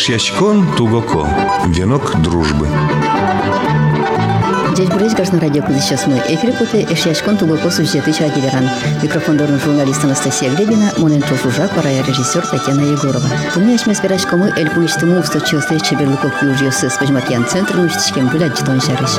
Эшьячкон Тугоко. Венок дружбы. Здесь Брызг на радио куда сейчас мы. Эфир коты Эшьячкон Тугоко сюжеты Чагилеран. Микрофондорный журналист Анастасия Глебина, Моненчо Фужак, пора режиссер Татьяна Егорова. Помня мы спирачко мы эль пуничтому всточил встречи Берлуков Южиосы с Пажматьян центр нучтичкем гулять житон жарыш.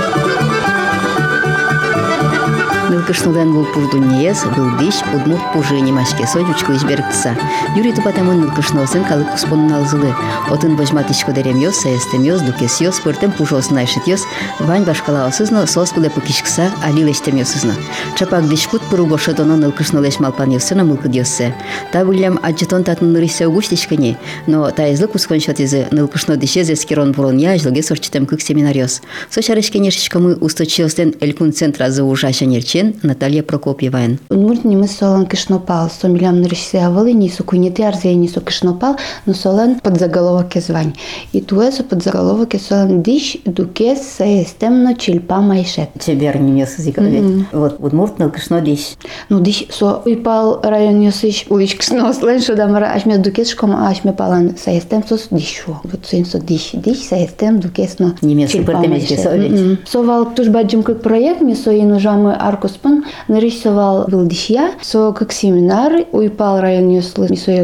Нылкышнылдан был пурдунниес, был диш, удмурт пужини машке сойчучку избергтса. Юрий тупатамын нылкышносын калык успонын алзылы. Отын бажматичко деремьёс, саестемьёс, дукесьёс, пыртем пужос найшетьёс, вань башкалаосызно, сос куде пукишкса, алилештемьёсызно. Чапак дишкут пыруго шедоно нылкышнылеш малпаньёсына мылкыдьёссе. Та вылям аджетон татын нырыся угуштичкани, но та излы кускон шотизы нылкышно дишезе скирон бурон я ажлыге сорчитем кык семинариос. Сочарешкенешечко мы усточилстен элькун центра за ужаща нерчен, Наталья Прокопьева. Нуртни мы солон кишнопал, со милям нырыся авалы, не су куните арзе, не су кишнопал, но солон под заголовок звань. И туэсу под заголовок солон диш дукес саестемно чильпа майшет. Тебе не нес зиковать. Вот ныл кишно диш. Ну диш со уйпал район ёсыш уич кишно слэн что дамара ашме шком ашме палан саестем сос дишу. Вот сын со диш диш саестем дукес но Немецкий портемечки совет. Со вал туж баджим как проект ми со инужамы аркус пан нарисовал был со как семинар, уйпал район юслы, мисо я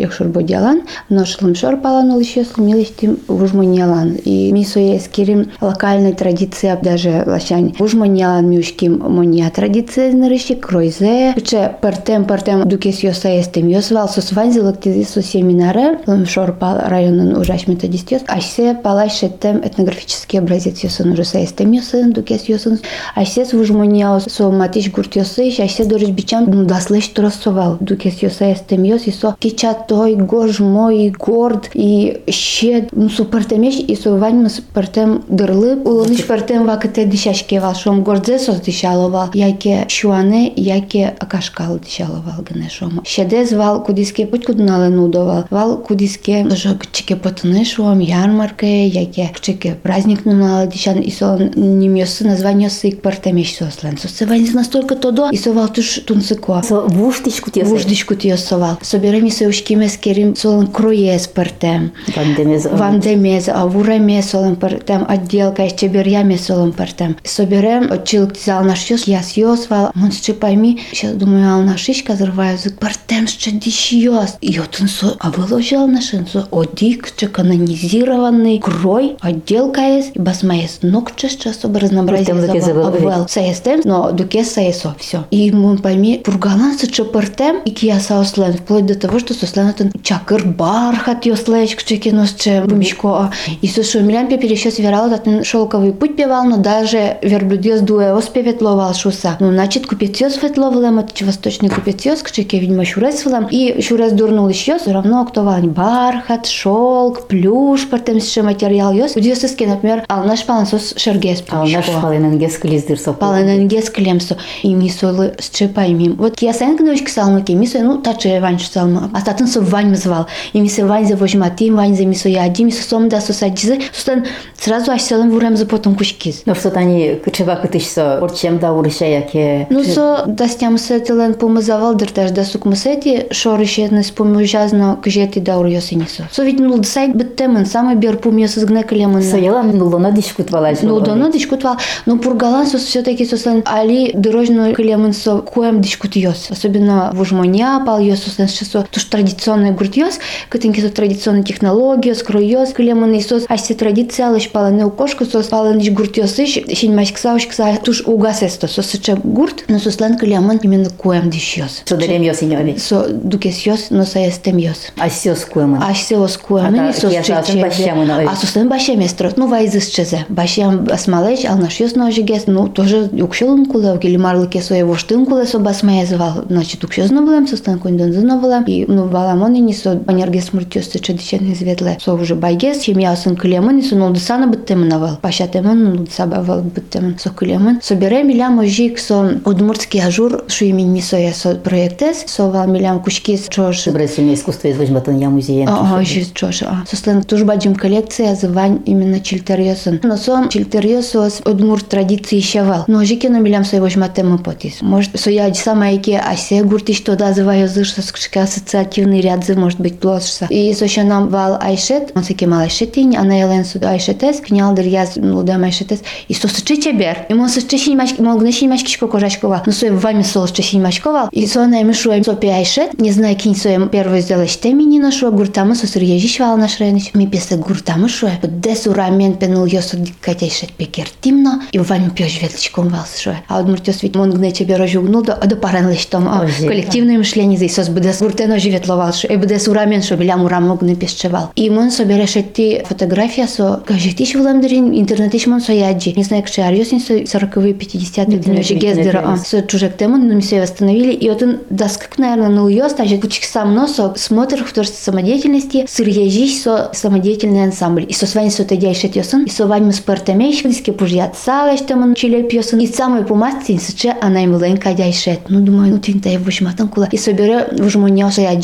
якшур бодялан, но шлым шор палан ул еще слумилистим вужманьялан. И мисо я скирим локальной традиция даже лащань. Вужманьялан мюшким моня традиция нарыщи кройзе. Пиче партем партем дукес йоса естем йосвал со сванзи лактизи со семинаре. Лым шор пал районын ужаш методист йос. Айсе палай шеттем этнографический образец йосын ужаса естем йосын дукес йосын. Айсе с вужманьял со матиш гурт йосыш. Айсе дорис бичам даслеш тросовал. Дукес йоса естем йос и со кичат той горд и ще ну супертемеш и со вань супертем дырлы улыныш пертем вакыте дишашке вал шом гордзе сос дишаловал яке шуане яке акашкал дишаловал гне шом шедез вал кудиске путь куднале нудовал вал кудиске тоже кчике потыны шом ярмарке яке кчике праздник нунала дишан и со немёсы название сык пертемеш сослен со вань настолько тодо и со вал туш тунсыко Со вуштичку тесо. Вуждичку тиосовал. Соберем се ушкиме скерим солон кроес партем. Вандемез. Вандемез, а вураме солон партем, отделка еще берьяме солон партем. Соберем, отчил взял наш йос, я съес вал, он ще пойми, сейчас думаю, ал нашиш казарваю, зык партем ще диш йос. И вот он со, а выложил наш со, одик, че канонизированный крой, отделка есть, басмаес, ног че сейчас чтобы разнообразие забыл. Обвел. Саестем, но дуке саесо, все. И мы пойми, пургалан се че партем, и кия сауслен, вплоть до того, что сосленатен чакыр бархат ёслеч кчеки носче бумишко. И со шо милям пепели еще сверал этот шелковый путь певал, но даже верблюдес дуэ оспевет ловал шуса. Ну, значит, купецёс светловлем, это восточный купецёс, кчеки, видимо, шурес влем. И шурес дурнул еще, все равно кто вань бархат, шелк, плюш, партем ще материал ёс. Удиосыски, например, ал наш палансос шергес А наш палинен гескализдыр со. Паленен гескелемсо и мисолы с чепаймим. Вот я сен книжки салмаки, мисо, ну, таче вань салма. А татын со вань звал. И мисо вань за вожмати, вань за мисо яди, мисо сом да со садизы. Сустан сразу аж селен вурем за потом кушкиз. Но что тани кычева кытыш со. Орчем да урыша яке. Ну, со дастям сетилен помазавал, дертаж да сук масети, шорище не спомежазно кжети да урьоси нисо. Со ведь ну сайт биттемен, самый бер пумьёс изгне калемын. Сояла нулона дишкутвала. Ну, да, дискутвал. Но пургалан со все-таки сослен али дорожно клемын со коем дискутиос. Особенно в Ужмоня пал йос сослен что туш со традиционной технологии, скроёс клемын и сос аси традиция лишь пала не укошку сос пала нич гуртиос иш, синь масик сауш кса туш угас эсто сос сыча гурт, но сослен клемын именно коем дишиос. Что дарем йос иньони. Со дукес йос, но са естем йос. А сё се оскуем, А и сос я сасен чече. башям на ой. А сосен башем естрот, ну вайзыс чезе. Башем асмалеч, ал наш йос ножи гес, ну тоже укшелун куле, гели марлыке своє воштын куле со басмае звал. Значит, укшезно булем, состан кундон зно булем. И ну баламон и нисо банерге смуртёс се чедичен изведле. Со уже байгес, чем я сын клемон, и со нолдысана биттемнавал. Пашатемон, нолдысабавал биттемон. Со клемон. Собере милям ожик со удмуртский ажур, шуимин нисо я со проектес, со вал милям кушкис чош Добре, семья искусства из возьматан я музеем. Ага, жест чош. А, сослен туж баджим коллекция звань именно чильтериосын. Но сом чильтериосос одмур традиции щавал. Но жике на милям сой вожматема потис. Может, соя самая ки асе гуртиш то дазывая зышса скшка ассоциативный зы может быть плошса. И соша нам вал айшет, он секи мал айшетинь, а на елен суд айшетес, княл дыр яз лудам айшетес. И со сычи чебер. И мон сычи синь мачки, мол гнешинь мачки шко кожачкова. Ну сой вами сол сычи синь мачковал. И со на мишу сопи айшет, не знаю, кинь соем первый сделать штеми не нашу, гуртамы со сырьежиш вал наш рейнич. Ми песе гуртамы шуэ. Десу рамен пенул йосу диккатяйшет пекер тимно. И вами пьешь веточком вал шуэ. А от муртёс ведь мон гне чебер ожугнул, да до парен лишь Ожи. Коллективное мышление здесь сос буде гуртено живетловал, і буде сурамен, що біля мурамок не піщевал. І мон собі решеті фотографія, со каже, ти ж вламдерін, інтернеті ж мон со яджі. Не знаю, якщо арйосні со 40-ї, 50-ті, Ні, дні вже ні, ні, гездера, ні, а, ні. со чужек тему, ну, ми себе восстановили, и вот он доскак, наверное, на уёс, даже кучик сам носо, смотр в художественной самодеятельности, сырьежись со самодеятельный ансамбль. И со свани со тедяй шетьосын, и со вами спортамеш, диске пужьят салеш, там он чиле пьосын, и самый помастин, сыче, она им ленка дяйшет. Ну, думаю, ну, тинта я вышматан кула. И собере, вжмоня, что я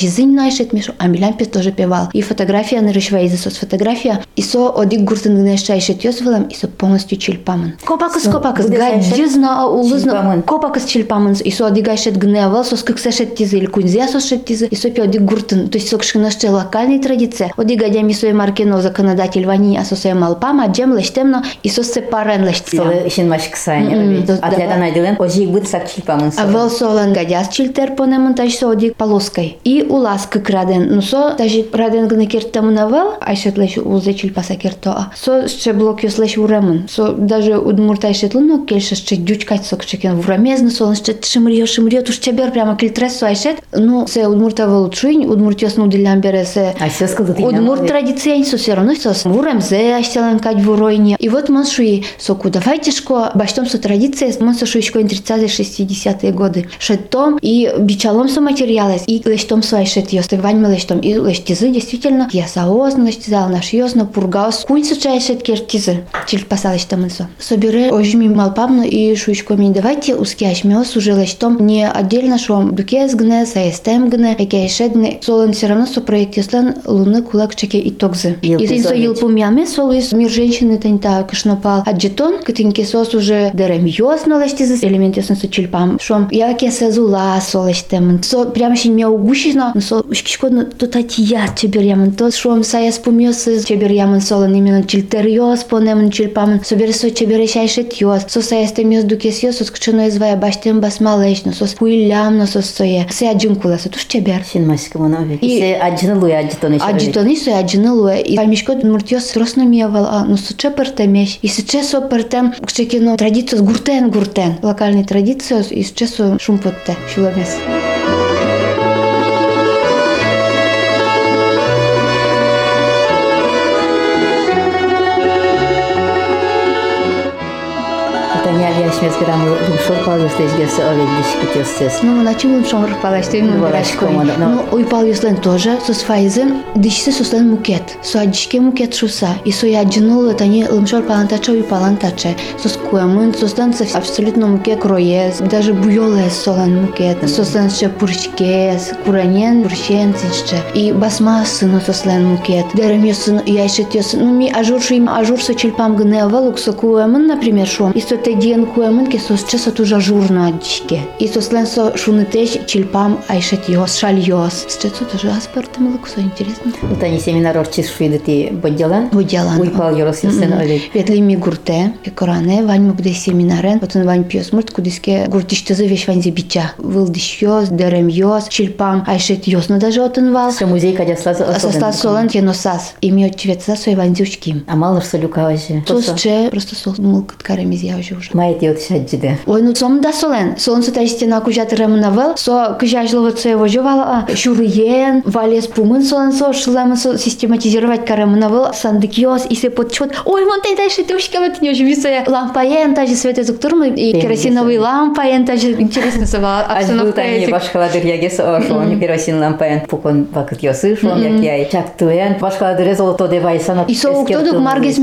а Милямпе тоже певал. И фотография на рышвайзе, со фотография, и со одик гуртын гнешайшет йосвелам, и со полностью Со копакас, буде сайшет гаджизна, улызна, чильпаман. копакас чильпаман, и со одигайшет гневал, со скыксешет тизы, или кунзя сошет тизы, и со пи одик гуртын, то есть со кшкнашче локальной традиция, одигадя ми своей маркино законодатель вани, а со своей малпама, джем лештемно, и со сепарен лештца. Сылы işin başka sayın. М, Evet. да, да. Atletan aydılan o jig bud sak çilpamın А вел солен гадяс чилтер по нему таж со одик полоской. И улас как раден. Ну со даже раден гне кертаму навел, а ще леш узе чилпаса керто. Со ще блок йос леш уремен. Со даже удмурта ще тлуно кельше ще дючкать сок чекен в рамезно солен ще шимрьо шимрьо туш чебер прямо кельтрес со айшет. Ну се удмурта вел чуин, удмурт йос ну дилям бере се А все сказали. Удмурт традиция со все равно со муром зе аштелен кать в уройне. И вот мы шуи соку давайте шко баштом со традиция мы со шуишко 30-60-е годы. Шетом и бичалом со материалы и лештом свой шет ёс вань мы лештом и лештизы действительно я саоз лештизал наш ёс на пургаус кунь со чай шет кертизы. Пасал лештом инсо. Собере ожми малпамно и шуишко ми давайте мёс уже лештом не отдельно шом дукес гне саестем гне эке шет гне солон все равно со проект ёслен луны кулак чеке и токзы. Йыл И тин со пизович. йыл помяме сол из мир женщины тань та кашнопал. А джетон катинки сос уже дерем ёс на лештизы элемент ёсна со чильпам. Шом я ке сезула со лештем. Со прямо щин мяу гущино, но со шкодно тотатия чеберьямын тос шуам саяс пумьосыз чеберьямын солон именно чилтерьос понемын чилпамын соберсо чеберешайшет йос со саяс темьос дукес йос сос кчено извая баштем басмалечно сос пуилямно сос сое се аджинкула со туш чебер син масикому нови и се аджинылу и аджитоны аджитоны со аджинылу и памишкот муртьос росно миявал а ну со чепертемеш и се чесо пертем кчекино с гуртен гуртен. Локальный традиция и се чесо шумпотте шиломес Thank you 25 gramów bunszurpał, jesteś gęsty olej, gdzieś kiestes. No, na czym bunszur palać, ty mu brać No, уйпал слен тоже со сфайзем, дишсе суслен мукет. Суадишке мукет шуса. И со джинул это не палантача и палантаче. Сос куэмын, суслен со абсолютно мукет кроес, даже буйоле слен мукет. Со Суслен ще пурчке, куранен, пурчен синче. И басма со слен мукет. Дерем юсын я еще тесен. Ну ми ажур им ажур со чельпам гнева луксо куэмын, например, шо И со теден куэмын со ще со тужа журна аджишке. И со слен со шунытеш чильпам айшет йос, шаль йос. Ще со тоже аспартам лук, со интересно. Вот они семинар орчис шуиды ти бодялан. Будялан. Уйпал yoros ясен овек. Ветли ми гурте, коране, вань му буде семинарен, потом вань пьес мурт, кудиске гуртиште за вещь вань забича. Вылдиш йос, дерем йос, чильпам айшет йос, но даже отын вал. Все музей кадяслаз Состав солен кеносас. И ми отчеветса сой вань зюшким. А малыр солюка оже. Сос че, просто сос мылкат карем изя уже уже. От шаджиде. Ой, ну сом да солен. Солен со тази стена кужат ремнавел, со кыжажлова це вожевала, шурыен, валес пумын солен. Со шлем со систематизировать каремнавел, сандыкиос и се подчет. Ой, вон ты дальше ты ушки вот не живиса лампаен, та же светозуктурмы и Тем керосиновый лампаен, та же интересно сова. Аз обстановка тани этих. башкаладыр ягес оршон керосин лампаян пукон вакыт ясы як яй башкаладыр золото И со уктодук маргес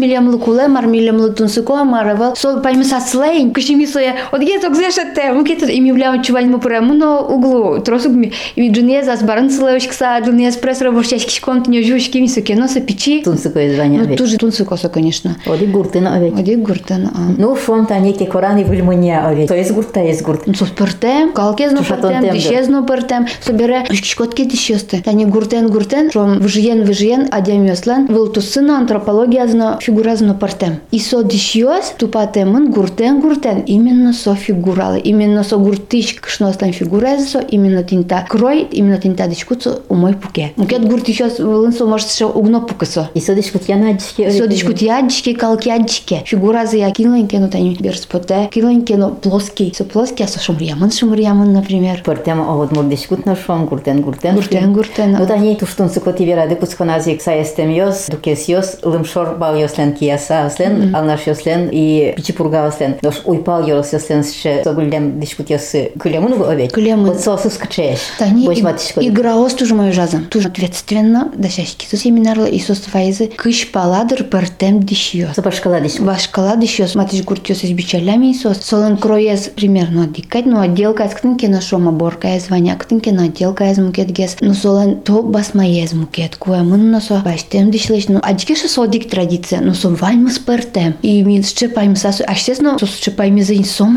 паймы саслейн, Кышими соя, от є так зешете, мукет і ми влямо чувань ми прямо на углу, тросук ми, і від джуния за збаран слевочкса, джуния спрес робощачки шконт, не жушки, ми соке, носа печи. Тунсыкое звание Ну, овет. тоже тунсыкоса, конечно. Оди гуртына овет. Оди гуртен, а. Ну, шон та неке кораны выльмыня овет. То есть гурт, та есть гурт. Ну, сос пертем, калкезно Тушатон пертем, темдер. дишезно пертем, собере, шкишкотки дишесте. Тани гуртен гуртен, шом вжиен вжиен, адямёслен, вылтусына антропологиязно фигуразно пертем. И со дишьёс, тупатемын гуртен гуртен, именно со фигуралы, именно со гуртич кшностан фигурезо, именно тинта крой, именно тинта дишкуцо умой пуке. Мукет гуртичос вылынсо может ще угно пукасо. И содиш кут яна дичке овет. Содичкут ядички, калкядички. Фигуразы я киленьке, ну тани берспоте, киленьке, ну плоский. Со плоский, а со шумриямын, шумриямын, например. Пыртем овод мурдиш кут на шон гуртен гуртен. Гуртен, гуртен. Та не туштун сыкоти верады кусконазик саестем йос, дукес йос, лымшор бал йослен кияса ослен, алнаш йослен и пичипурга ослен. Дош уйпал йос йослен ше согулем дишкут йосы кылемын в овет. Кылемын. Вот сосус качеш. Тани играос тоже мою жазам. Тоже ответственно, да шашки со семинарла и со свайзы. Кыш паладыр пертем дишьёс. Запашкала дишку. Вашкала дишьёс, матиш гуртёс из бичалями и сос. Солен кроез примерно дикать, но отделка из ктынки на шома борка из ваня, ктынки на отделка из мукет гес. Но солен то басма из мукет, куя мын на со баштем дишлеш. Ну адики ше содик традиция, но со вань мы спертем. И ми счепаем сасу, а честно, со счепаем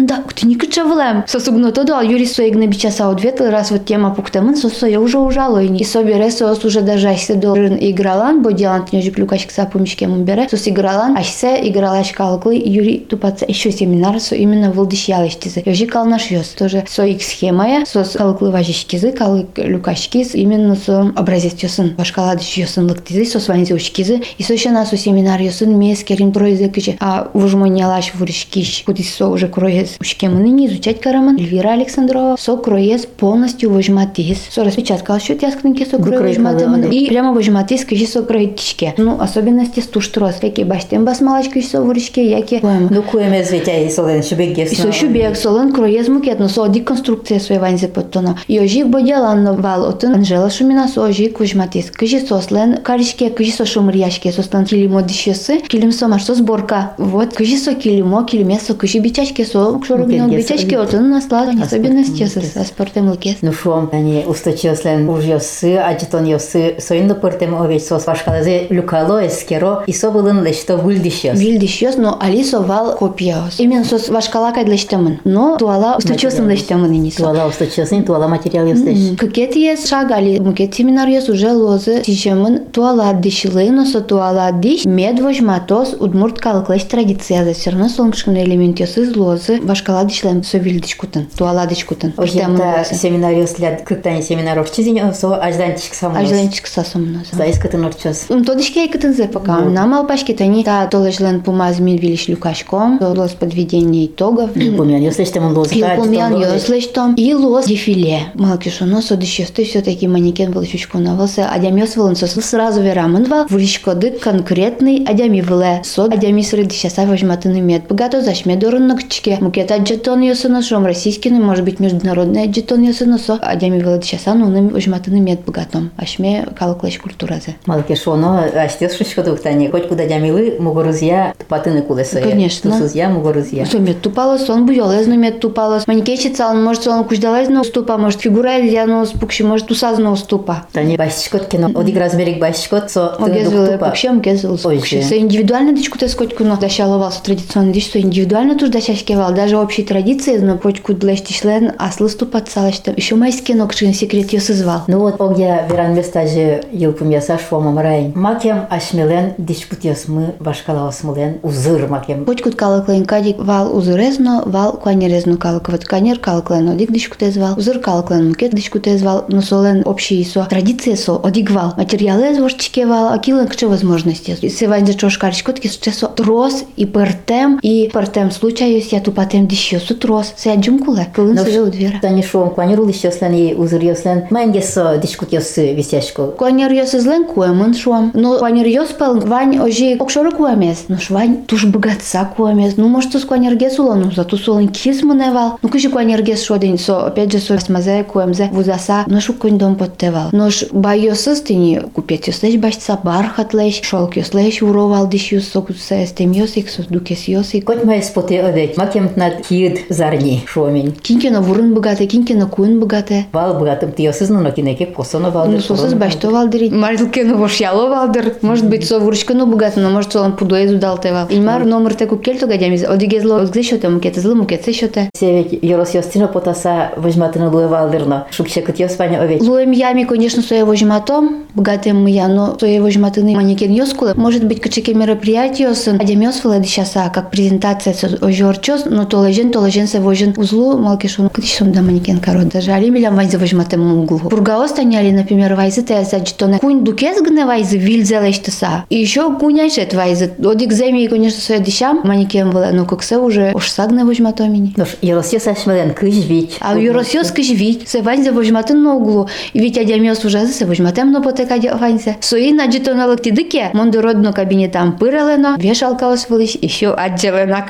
да, ты не кычавлем. Со сугно то да, Юрий своих на бичаса ответил, раз вот тема пуктамын, со со я уже ужало. И собі ресос уже даже ашсе до игралан, бо делан тнежик люкашки сапумишке mun бере. Сос игралан, ашсе игралаш калклы, Юрий тупаца еще семинар, со именно вылдыш ялыштизы. Ёжи калнаш ёс, тоже со их схемая, сос калклы важишкизы, калы люкашкиз, именно со образец ёсын. Башкаладыш ёсын лыктизы, сос ванзи ушкизы, и со еще на со семинар ёсын мес керин проезе кичи, а вужмонялаш вуришкиш, кудис со уже кроез ушкемыны не изучать караман. Эльвира Александрова, со кроез полностью вожматиз, со распечатка счет яскненьки со кроез надо. И прямо вожматиз киши со кроетичке. Ну, особенности стуштрос, яки баштен басмалачки со вуришке, яки. Ну, куеме зветя и солен шубек. И со шубек солон кроез мукет, но со деконструкция своей ванзе поттоно. И ожик бодялан вал отын Анжела Шумина со ожик вожматиз. Киши сослен каришке, киши со шумрияшке, сослен килимо дишесы, килим со маш со сборка. Вот, киши со килимо, килиме со киши бичачке, со кшорогно Мукет гес. бичачке, отын наслад, особенности Аспорт, с мукет. аспортем лукес. Ну, шуам, они усточослен уж йосы, аджитон йосы, соинно пыртем овет сос вашкалазе люкало эскеро, и со былын йос. Билдиш йос, но алисо вал копиос. Именно сос вашкалакай длештемын. Но туала усточосын длештемын и нисо. Туала усточосын, туала материал йостеш. Какет ес шаг али мукет семинар ес уже лозы тишемын туала дишилы, но со туала диш медвож матос удмурт калклеш традиция за все равно солнышкный элемент ес из лозы вашкала дишлем со вильдиш кутын. Туала диш кутын. Ожента семинар йослят, кыктани семинаров чизин, со аждантичк самос. Ажленчик сасом наза. Заис кытын орчос. Todo que que tanze пока. Нам алпашки тани та толежлен помаз мин вилиш люкашком, лос подведение итогов. Помян, йослештем он лозы. Илпомян ёслештом и лос дефиле. Малкишу носо дешесты все-таки манекен был чучку навался, адямёс волонсос сразу верамын вал, вуришкоды конкретный адями вле. Со адями сры дешеса вожматыны мед. Богато зашме дорон кчке. Мукет аджетон ёсына шом российский, может быть международный аджетон ёсына со. Адями вле дешеса, ну, ным вожматыны мед богатом. Ашме калклеш культуразе. Малке шоно, аштес шишкодук тани, хоть куда дямилы, мугорузья, патыны кулесо. Конечно. Тусузья, мугорузья. Что мед тупалос, он буйолезно мед тупалос. Манекечица, он может он куждалезно уступа, может фигура изяно спукши, может усазно уступа. Тани басичкот кино, одик размерик басичкот, со Огезвеле тупа. пукшем. Со индивидуально дичку те скотку, но дащаловал со традиционно дичь, что индивидуально туж дащашкевал. Даже общей традиции, но почку длештишлен, а слысту подсалочта. Еще майский нокшин секрет ее созвал. Ну вот, огя веран местаже йылпым яса швома мрайн. Макем ашмелен дичкут ясмы башкала осмылен узыр макем. Почкут калыклен кадик вал узурезно, вал куанерезно калыковат канер калыклен одик дичку те звал, узур калыклен мукет дичку те звал, но солен общий со традиция со одик вал. Материалы звожчике вал, а килен кче возможности. Севань за чош каричкотки со трос и пертем, и пертем случаюсь Kiseljus ja tupatem dişiyor, tutros, seyancumkula, kılın no, sıra udvira. Tani şuan kuanyarul işioslan i uzuryoslan, maingesa diskutiyos visyaşko. Kuanyaryosizlen kuemun şuan, no kuanyaryos palın vayn oji okşoru kuemez, no şvayn tuş bıgatsa kuemez, no moştus kuanyarges ulanum, zatu sulan kis mıneval, no kışı kuanyarges şuadin so, opetce so esmaze kuemze vuzasa, no şu kundom potteval. No ş bayosız tini kupetiosleş başsa barhatleş, şolkyosleş, uroval dişius sokutsayes temios iksus dukesios ik. Koç mayes pote башца бархат леш, шолк йослеш уровал диш йос сокут се стем йосик сос дукес йосик. Коть май споте ведь макем на кид зарни шомень. Кинкена вурын богате, кинкена куын богате. Вал братым тиосыз, но кинеке косоно валдыр. Ну, сосыз башто валдыри. Марилкену вошяло валдыр. Может быть, со вурышкану богате, но может, солон пудуэзу далтева. Илмар номер теку кельту гадямиз. Одигезло, отгзешоте, мукете злы, мукете шоте. Севет Йорос Йостино потаса возьматына луе валдырно. Шукче кыт Йоспаня овеч. Луем ями, конечно, соя возьматом, богатым мы но соя возьматыны манекен йоскулы. Может быть, качеке мероприятие сын, адемьос владычаса, как презентация со ожорчос, но то лежен, то лежен се вожен узлу, малкишон, кытишом да манекен корот. Даже али милям вайзы возьматым углу. Пургаос таняли, например, вайзы теса, джитоне. Кунь дукес гне вайзы вильзелештаса. И еще куняйшет вайзы. Одик земи, конечно, соя дишам, манекен была, но как се уже уж сагне возьматомини. Нош Йорос Йосашмелен кыж вич. А Юросьос кыжвить, се ванзе возьматын на углу, и ведь адямиос уже се возьматем на потека ванзе. Сои на джитона лактидыке, мондородно кабинетам пыралено, вешалкалос вылыш, еще отделена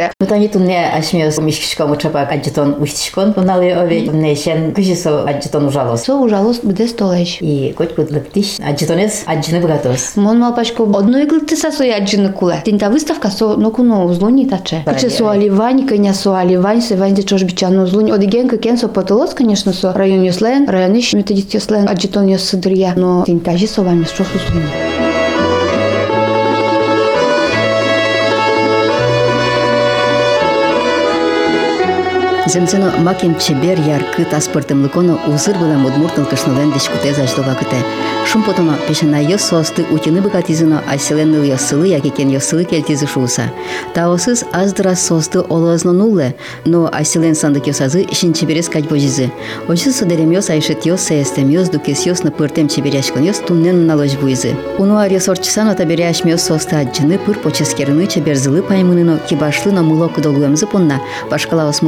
клем йосе. Ну тани тунне ашмиос мишкишком учапак аджитон уштишкон пунали овеч. Не шен кыжисо аджитон ужалос. Со ужалос буде столеш. И коть кут лыктиш аджитонес аджины братос. Мон малпашко одно иглыты са сои аджины куле. Тинта выставка со нокуно узлони таче. Куче со аливань, коня со аливань, се ванзе чош бичану узлони. Одиген кен со потолос, конечно, со район йослен, район иш методист йослен, аджитон йос сыдрия, но тинтажи со вами с чош Земцено макем чебер яркы таспортым лыконо узыр былам удмуртын кышнылен дишкуте заждова кыте. Шум потоно пешена йос состы утины быкатизыно айселенныл йосылы якекен йосылы келтизы шууса. Таосыз аздыра состы олозно нулле, но айселен сандык йосазы ишин чеберес кать божизы. Ожы сыдерем йос айшет йос сеестем йос дукес йос на пыртем чеберяшкон йос туннен налож буйзы. Унуар йос орчысано таберяш мёс состы аджыны пыр поческерыны чеберзылы паймыныно кибашлы на мыло кыдолуемзы пунна, башкалаос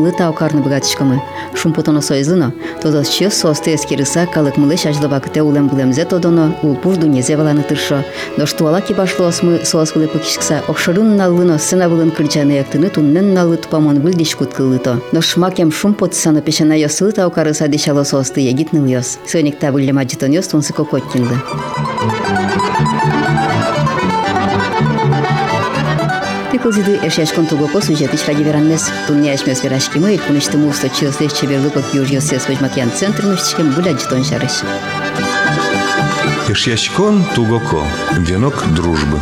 мылы таукарны быгатышкамы. Шум потоно сойзлыно, тодос чьос состы эскерыса калык мылы шажлыва кыте улем булемзе тодоно улпур дунязе валаны тыршо. Доштуала кибашлоос мы соос вылы пыкишкса окшырын наллыно сына вылын кырчаны яктыны туннен наллы тупамон вылдиш куткылыто. Дош макем шум потсано пешана йосылы таукарыса дишало соосты егитныл йос. Сойник та вылем аджитон йос тунсы кокоттинлы. Пиклзиды эшяшкон тугоко сюжетыч ради веранмес. Тунне ашмес верашкимы, куныштыму усто чилслеш чеберлыкок южьосес возьматьян центр нущичкем гулять житон шарыш. Ишьящкон тугоко. Венок дружбы.